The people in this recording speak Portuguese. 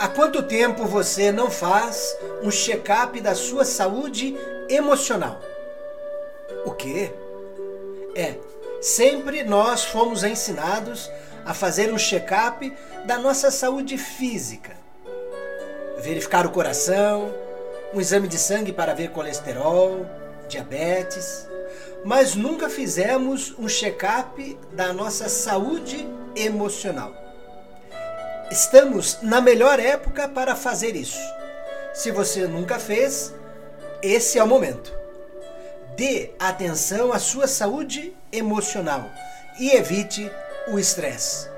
Há quanto tempo você não faz um check-up da sua saúde emocional? O quê? É, sempre nós fomos ensinados a fazer um check-up da nossa saúde física. Verificar o coração, um exame de sangue para ver colesterol, diabetes, mas nunca fizemos um check-up da nossa saúde emocional. Estamos na melhor época para fazer isso. Se você nunca fez, esse é o momento. Dê atenção à sua saúde emocional e evite o estresse.